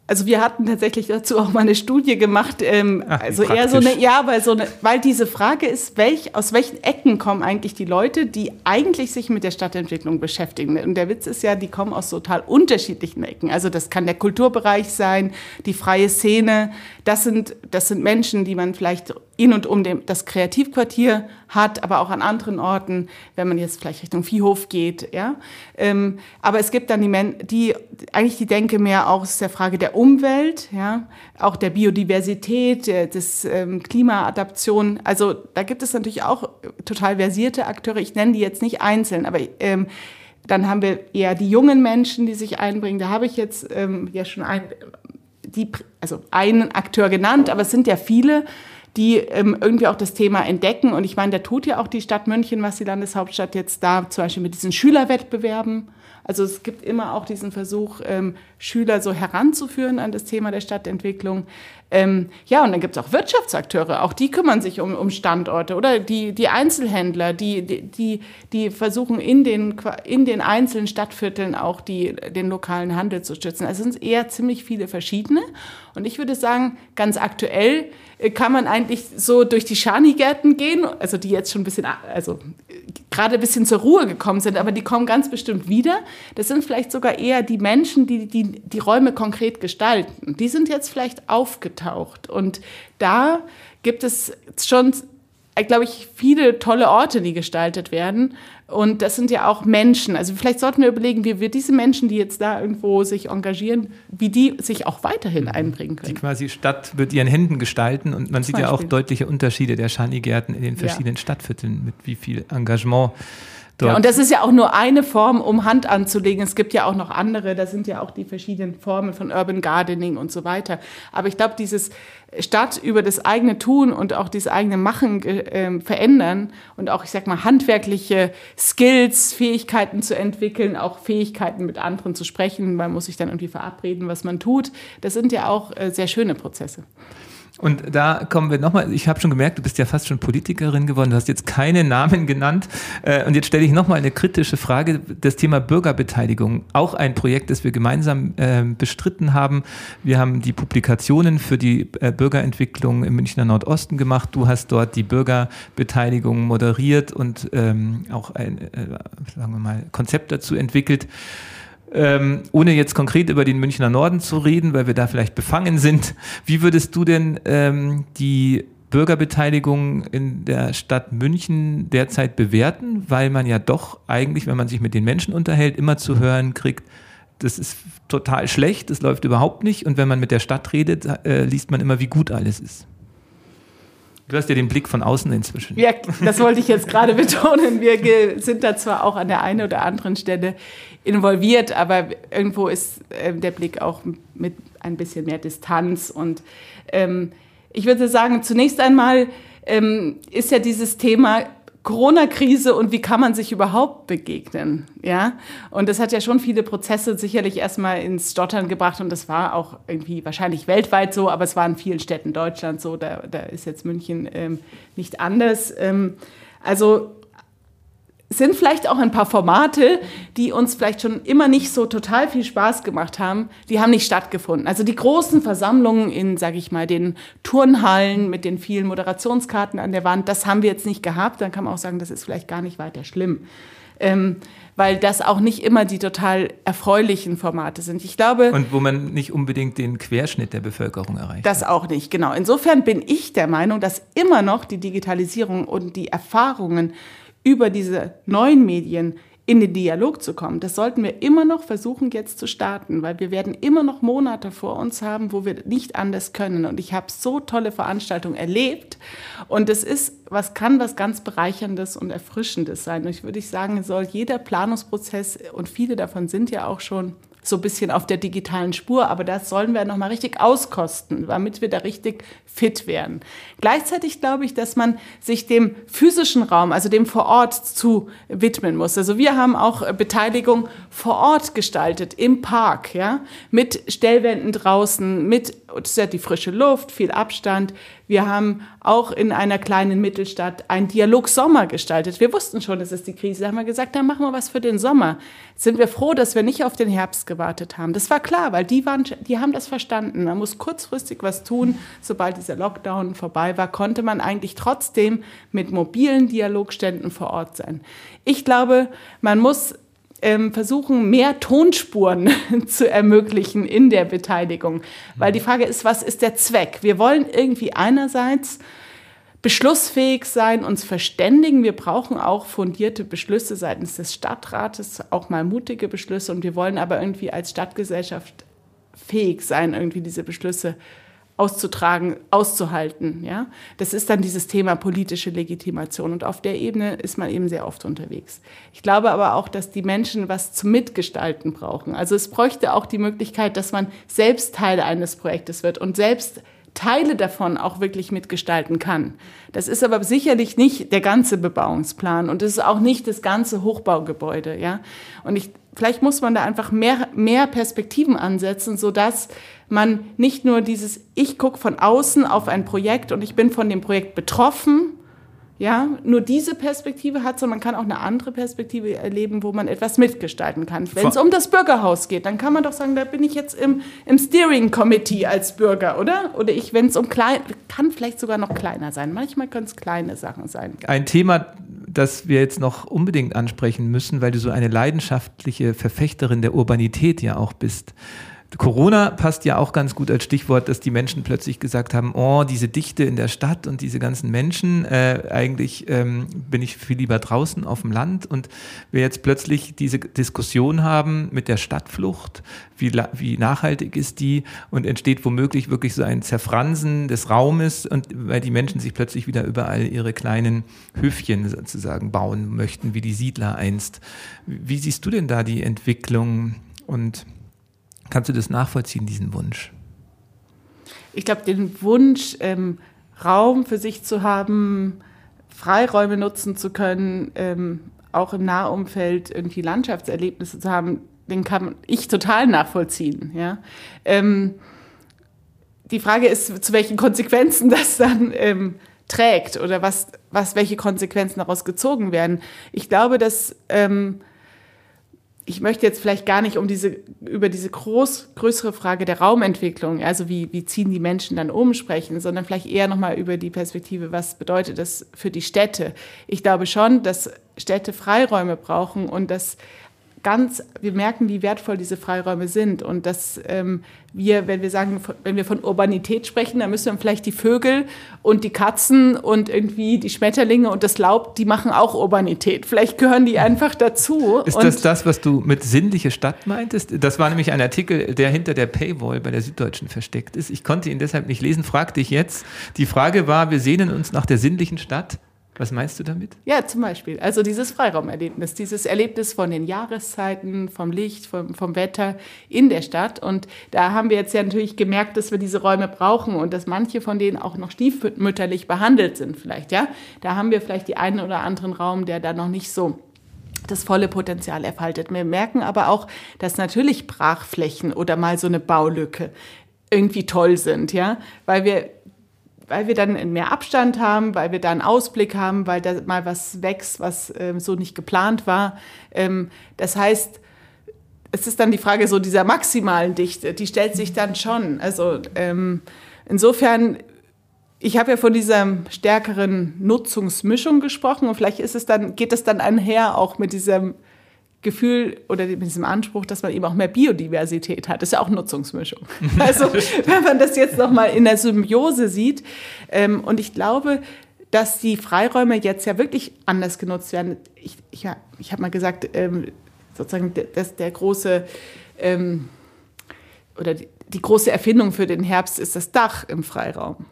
Also wir hatten tatsächlich dazu auch mal eine Studie gemacht, ähm, Ach, also eher so eine, ja, weil so eine, weil diese Frage ist, welch, aus welchen Ecken kommen eigentlich die Leute, die eigentlich sich mit der Stadtentwicklung beschäftigen? Und der Witz ist ja, die kommen aus total unterschiedlichen Ecken. Also das kann der Kulturbereich sein, die freie Szene. Das sind, das sind Menschen, die man vielleicht in und um dem, das Kreativquartier hat, aber auch an anderen Orten, wenn man jetzt vielleicht Richtung Viehhof geht. Ja? Ähm, aber es gibt dann die, Men die eigentlich die Denke mehr auch aus der Frage der Umwelt, ja? auch der Biodiversität, der, des ähm, Klimaadaption. Also da gibt es natürlich auch total versierte Akteure. Ich nenne die jetzt nicht einzeln, aber ähm, dann haben wir eher die jungen Menschen, die sich einbringen. Da habe ich jetzt ähm, ja schon ein, die, also einen Akteur genannt, aber es sind ja viele die ähm, irgendwie auch das Thema entdecken. Und ich meine, da tut ja auch die Stadt München, was die Landeshauptstadt jetzt da zum Beispiel mit diesen Schülerwettbewerben Also es gibt immer auch diesen Versuch, ähm, Schüler so heranzuführen an das Thema der Stadtentwicklung. Ähm, ja, und dann gibt es auch Wirtschaftsakteure, auch die kümmern sich um, um Standorte oder die, die Einzelhändler, die, die, die versuchen in den, in den einzelnen Stadtvierteln auch die, den lokalen Handel zu stützen. Also es sind eher ziemlich viele verschiedene. Und ich würde sagen, ganz aktuell äh, kann man eigentlich so durch die Schanigärten gehen, also die jetzt schon ein bisschen, also gerade ein bisschen zur Ruhe gekommen sind, aber die kommen ganz bestimmt wieder. Das sind vielleicht sogar eher die Menschen, die die, die Räume konkret gestalten. Die sind jetzt vielleicht aufgetaucht. Und da gibt es schon, glaube ich, viele tolle Orte, die gestaltet werden. Und das sind ja auch Menschen. Also vielleicht sollten wir überlegen, wie wir diese Menschen, die jetzt da irgendwo sich engagieren, wie die sich auch weiterhin einbringen können.
Die quasi Stadt wird ihren Händen gestalten und man Zum sieht Beispiel. ja auch deutliche Unterschiede der Schanigärten in den verschiedenen ja. Stadtvierteln, mit wie viel Engagement.
Ja, und das ist ja auch nur eine Form, um Hand anzulegen. Es gibt ja auch noch andere, da sind ja auch die verschiedenen Formen von Urban Gardening und so weiter. Aber ich glaube, dieses Stadt über das eigene Tun und auch dieses eigene Machen äh, verändern und auch, ich sag mal, handwerkliche Skills, Fähigkeiten zu entwickeln, auch Fähigkeiten mit anderen zu sprechen. Man muss sich dann irgendwie verabreden, was man tut. Das sind ja auch äh, sehr schöne Prozesse.
Und da kommen wir nochmal, ich habe schon gemerkt, du bist ja fast schon Politikerin geworden, du hast jetzt keine Namen genannt. Äh, und jetzt stelle ich nochmal eine kritische Frage, das Thema Bürgerbeteiligung, auch ein Projekt, das wir gemeinsam äh, bestritten haben. Wir haben die Publikationen für die äh, Bürgerentwicklung im Münchner Nordosten gemacht. Du hast dort die Bürgerbeteiligung moderiert und ähm, auch ein, sagen wir mal, Konzept dazu entwickelt. Ähm, ohne jetzt konkret über den Münchner Norden zu reden, weil wir da vielleicht befangen sind, wie würdest du denn ähm, die Bürgerbeteiligung in der Stadt München derzeit bewerten, weil man ja doch eigentlich, wenn man sich mit den Menschen unterhält, immer zu hören kriegt, das ist total schlecht, das läuft überhaupt nicht und wenn man mit der Stadt redet, äh, liest man immer, wie gut alles ist. Du hast ja den Blick von außen inzwischen.
Ja, das wollte ich jetzt gerade betonen. Wir sind da zwar auch an der einen oder anderen Stelle involviert, aber irgendwo ist äh, der Blick auch mit ein bisschen mehr Distanz. Und ähm, ich würde sagen, zunächst einmal ähm, ist ja dieses Thema Corona-Krise und wie kann man sich überhaupt begegnen, ja? Und das hat ja schon viele Prozesse sicherlich erstmal ins Stottern gebracht und das war auch irgendwie wahrscheinlich weltweit so, aber es war in vielen Städten Deutschlands so, da, da ist jetzt München ähm, nicht anders. Ähm, also sind vielleicht auch ein paar Formate, die uns vielleicht schon immer nicht so total viel Spaß gemacht haben, die haben nicht stattgefunden. Also die großen Versammlungen in, sage ich mal, den Turnhallen mit den vielen Moderationskarten an der Wand, das haben wir jetzt nicht gehabt. Dann kann man auch sagen, das ist vielleicht gar nicht weiter schlimm. Ähm, weil das auch nicht immer die total erfreulichen Formate sind. Ich glaube.
Und wo man nicht unbedingt den Querschnitt der Bevölkerung erreicht.
Das auch nicht, genau. Insofern bin ich der Meinung, dass immer noch die Digitalisierung und die Erfahrungen über diese neuen Medien in den Dialog zu kommen. Das sollten wir immer noch versuchen jetzt zu starten, weil wir werden immer noch Monate vor uns haben, wo wir nicht anders können. Und ich habe so tolle Veranstaltungen erlebt und es ist, was kann was ganz bereicherndes und erfrischendes sein. Und ich würde sagen, soll jeder Planungsprozess und viele davon sind ja auch schon so ein bisschen auf der digitalen Spur, aber das sollen wir nochmal richtig auskosten, damit wir da richtig fit werden. Gleichzeitig glaube ich, dass man sich dem physischen Raum, also dem vor Ort zu widmen muss. Also wir haben auch Beteiligung vor Ort gestaltet, im Park, ja, mit Stellwänden draußen, mit die frische Luft, viel Abstand. Wir haben auch in einer kleinen Mittelstadt einen Dialog Sommer gestaltet. Wir wussten schon, es ist die Krise. Da haben wir gesagt, dann machen wir was für den Sommer. Sind wir froh, dass wir nicht auf den Herbst gewartet haben. Das war klar, weil die, waren, die haben das verstanden. Man muss kurzfristig was tun. Sobald dieser Lockdown vorbei war, konnte man eigentlich trotzdem mit mobilen Dialogständen vor Ort sein. Ich glaube, man muss ähm, versuchen, mehr Tonspuren zu ermöglichen in der Beteiligung. Weil die Frage ist, was ist der Zweck? Wir wollen irgendwie einerseits beschlussfähig sein, uns verständigen. Wir brauchen auch fundierte Beschlüsse seitens des Stadtrates, auch mal mutige Beschlüsse. Und wir wollen aber irgendwie als Stadtgesellschaft fähig sein, irgendwie diese Beschlüsse auszutragen, auszuhalten. Ja? Das ist dann dieses Thema politische Legitimation. Und auf der Ebene ist man eben sehr oft unterwegs. Ich glaube aber auch, dass die Menschen was zum Mitgestalten brauchen. Also es bräuchte auch die Möglichkeit, dass man selbst Teil eines Projektes wird und selbst Teile davon auch wirklich mitgestalten kann. Das ist aber sicherlich nicht der ganze Bebauungsplan und es ist auch nicht das ganze Hochbaugebäude, ja. Und ich, vielleicht muss man da einfach mehr, mehr Perspektiven ansetzen, sodass man nicht nur dieses, ich gucke von außen auf ein Projekt und ich bin von dem Projekt betroffen, ja, nur diese Perspektive hat, sondern man kann auch eine andere Perspektive erleben, wo man etwas mitgestalten kann. Wenn es um das Bürgerhaus geht, dann kann man doch sagen, da bin ich jetzt im, im Steering Committee als Bürger, oder? Oder ich, wenn es um klein, kann vielleicht sogar noch kleiner sein. Manchmal können es kleine Sachen sein.
Ein Thema, das wir jetzt noch unbedingt ansprechen müssen, weil du so eine leidenschaftliche Verfechterin der Urbanität ja auch bist. Corona passt ja auch ganz gut als Stichwort, dass die Menschen plötzlich gesagt haben, oh, diese Dichte in der Stadt und diese ganzen Menschen, äh, eigentlich ähm, bin ich viel lieber draußen auf dem Land und wir jetzt plötzlich diese Diskussion haben mit der Stadtflucht, wie, wie nachhaltig ist die und entsteht womöglich wirklich so ein Zerfransen des Raumes und weil die Menschen sich plötzlich wieder überall ihre kleinen Höfchen sozusagen bauen möchten, wie die Siedler einst. Wie siehst du denn da die Entwicklung und Kannst du das nachvollziehen, diesen Wunsch?
Ich glaube, den Wunsch, ähm, Raum für sich zu haben, Freiräume nutzen zu können, ähm, auch im Nahumfeld irgendwie Landschaftserlebnisse zu haben, den kann ich total nachvollziehen. Ja? Ähm, die Frage ist, zu welchen Konsequenzen das dann ähm, trägt oder was, was, welche Konsequenzen daraus gezogen werden. Ich glaube, dass ähm, ich möchte jetzt vielleicht gar nicht um diese, über diese groß, größere Frage der Raumentwicklung, also wie, wie ziehen die Menschen dann um, sprechen, sondern vielleicht eher nochmal über die Perspektive, was bedeutet das für die Städte. Ich glaube schon, dass Städte Freiräume brauchen und dass ganz, wir merken, wie wertvoll diese Freiräume sind und dass ähm, wir, wenn wir sagen, wenn wir von Urbanität sprechen, dann müssen wir vielleicht die Vögel und die Katzen und irgendwie die Schmetterlinge und das Laub, die machen auch Urbanität. Vielleicht gehören die einfach dazu.
Ist das das, was du mit sinnliche Stadt meintest? Das war nämlich ein Artikel, der hinter der Paywall bei der Süddeutschen versteckt ist. Ich konnte ihn deshalb nicht lesen, frag dich jetzt. Die Frage war, wir sehnen uns nach der sinnlichen Stadt. Was meinst du damit?
Ja, zum Beispiel. Also dieses Freiraumerlebnis, dieses Erlebnis von den Jahreszeiten, vom Licht, vom, vom Wetter in der Stadt. Und da haben wir jetzt ja natürlich gemerkt, dass wir diese Räume brauchen und dass manche von denen auch noch stiefmütterlich behandelt sind vielleicht. Ja, Da haben wir vielleicht die einen oder anderen Raum, der da noch nicht so das volle Potenzial erfaltet. Wir merken aber auch, dass natürlich Brachflächen oder mal so eine Baulücke irgendwie toll sind, ja, weil wir weil wir dann mehr Abstand haben, weil wir da einen Ausblick haben, weil da mal was wächst, was ähm, so nicht geplant war. Ähm, das heißt, es ist dann die Frage so dieser maximalen Dichte, die stellt sich dann schon. Also ähm, insofern, ich habe ja von dieser stärkeren Nutzungsmischung gesprochen und vielleicht ist es dann, geht es dann einher auch mit diesem Gefühl oder mit diesem Anspruch, dass man eben auch mehr Biodiversität hat. Das ist ja auch Nutzungsmischung. Also wenn man das jetzt nochmal in der Symbiose sieht. Ähm, und ich glaube, dass die Freiräume jetzt ja wirklich anders genutzt werden. Ich, ich, ich habe mal gesagt, ähm, sozusagen dass der große ähm, oder die, die große Erfindung für den Herbst ist das Dach im Freiraum.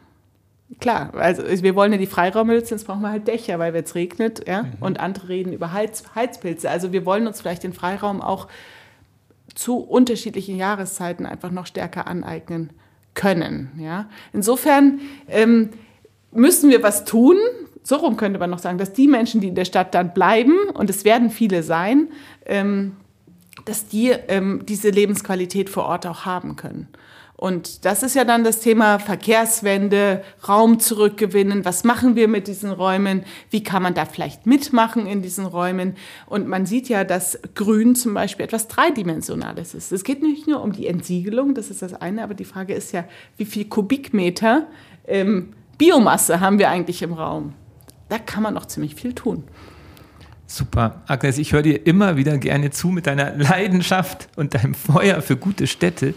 Klar, also wir wollen ja die Freiräume nutzen, jetzt brauchen wir halt Dächer, weil es regnet, ja, mhm. und andere reden über Heiz, Heizpilze. Also wir wollen uns vielleicht den Freiraum auch zu unterschiedlichen Jahreszeiten einfach noch stärker aneignen können. Ja. Insofern ähm, müssen wir was tun. So rum könnte man noch sagen, dass die Menschen, die in der Stadt dann bleiben, und es werden viele sein, ähm, dass die ähm, diese Lebensqualität vor Ort auch haben können. Und das ist ja dann das Thema Verkehrswende, Raum zurückgewinnen. Was machen wir mit diesen Räumen? Wie kann man da vielleicht mitmachen in diesen Räumen? Und man sieht ja, dass Grün zum Beispiel etwas Dreidimensionales ist. Es geht nicht nur um die Entsiegelung, das ist das eine, aber die Frage ist ja, wie viel Kubikmeter ähm, Biomasse haben wir eigentlich im Raum? Da kann man noch ziemlich viel tun.
Super. Agnes, ich höre dir immer wieder gerne zu mit deiner Leidenschaft und deinem Feuer für gute Städte.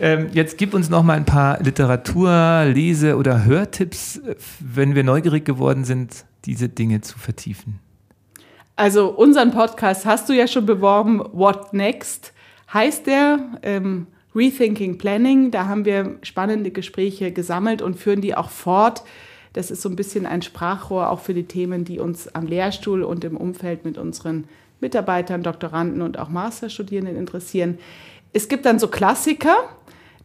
Ähm, jetzt gib uns noch mal ein paar Literatur-, Lese- oder Hörtipps, wenn wir neugierig geworden sind, diese Dinge zu vertiefen.
Also unseren Podcast hast du ja schon beworben. What Next heißt der. Ähm, Rethinking Planning. Da haben wir spannende Gespräche gesammelt und führen die auch fort. Das ist so ein bisschen ein Sprachrohr auch für die Themen, die uns am Lehrstuhl und im Umfeld mit unseren Mitarbeitern, Doktoranden und auch Masterstudierenden interessieren. Es gibt dann so Klassiker,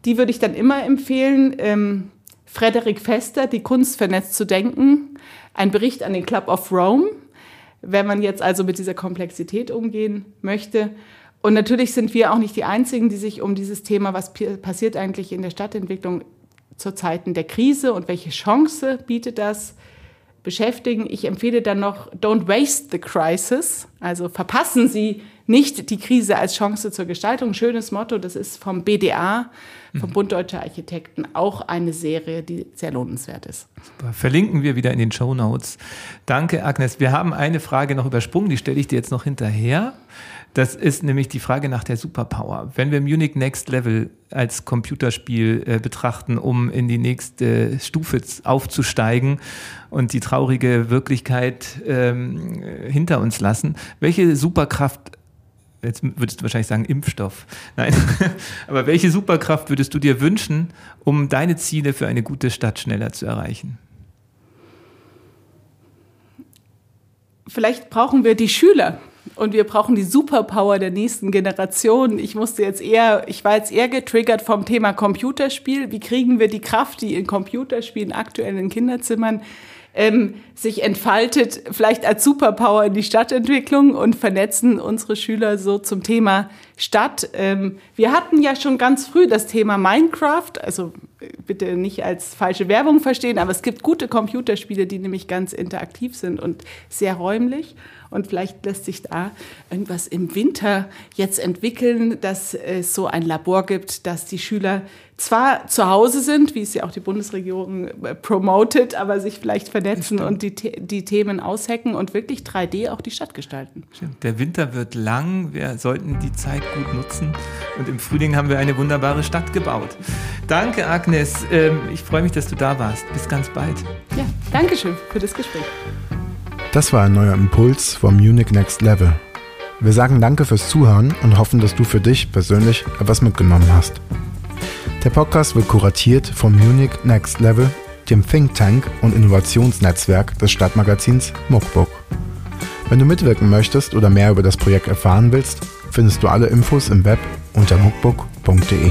die würde ich dann immer empfehlen. Ähm, Frederik Fester, Die Kunst vernetzt zu denken, ein Bericht an den Club of Rome, wenn man jetzt also mit dieser Komplexität umgehen möchte. Und natürlich sind wir auch nicht die Einzigen, die sich um dieses Thema, was passiert eigentlich in der Stadtentwicklung zu Zeiten der Krise und welche Chance bietet das, beschäftigen. Ich empfehle dann noch Don't Waste the Crisis, also verpassen Sie nicht die Krise als Chance zur Gestaltung. Schönes Motto, das ist vom BDA, vom mhm. Bund Deutscher Architekten, auch eine Serie, die sehr lohnenswert ist.
Super. Verlinken wir wieder in den Show Notes. Danke, Agnes. Wir haben eine Frage noch übersprungen, die stelle ich dir jetzt noch hinterher. Das ist nämlich die Frage nach der Superpower. Wenn wir Munich Next Level als Computerspiel äh, betrachten, um in die nächste Stufe aufzusteigen und die traurige Wirklichkeit ähm, hinter uns lassen, welche Superkraft jetzt würdest du wahrscheinlich sagen Impfstoff. Nein, aber welche Superkraft würdest du dir wünschen, um deine Ziele für eine gute Stadt schneller zu erreichen?
Vielleicht brauchen wir die Schüler und wir brauchen die Superpower der nächsten Generation. Ich musste jetzt eher, ich war jetzt eher getriggert vom Thema Computerspiel. Wie kriegen wir die Kraft, die in Computerspielen aktuell in Kinderzimmern ähm, sich entfaltet, vielleicht als Superpower in die Stadtentwicklung und vernetzen unsere Schüler so zum Thema Stadt. Ähm, wir hatten ja schon ganz früh das Thema Minecraft, also äh, bitte nicht als falsche Werbung verstehen, aber es gibt gute Computerspiele, die nämlich ganz interaktiv sind und sehr räumlich. Und vielleicht lässt sich da irgendwas im Winter jetzt entwickeln, dass es so ein Labor gibt, dass die Schüler zwar zu Hause sind, wie es ja auch die Bundesregierung äh, promotet, aber sich vielleicht vernetzen und die, die Themen aushacken und wirklich 3D auch die Stadt gestalten.
Der Winter wird lang, wir sollten die Zeit gut nutzen und im Frühling haben wir eine wunderbare Stadt gebaut. Danke, Agnes. Ähm, ich freue mich, dass du da warst. Bis ganz bald.
Ja, danke schön für das Gespräch.
Das war ein neuer Impuls vom Munich Next Level. Wir sagen danke fürs Zuhören und hoffen, dass du für dich persönlich etwas mitgenommen hast. Der Podcast wird kuratiert vom Munich Next Level, dem Think Tank und Innovationsnetzwerk des Stadtmagazins Muckbook. Wenn du mitwirken möchtest oder mehr über das Projekt erfahren willst, findest du alle Infos im Web unter muckbook.de.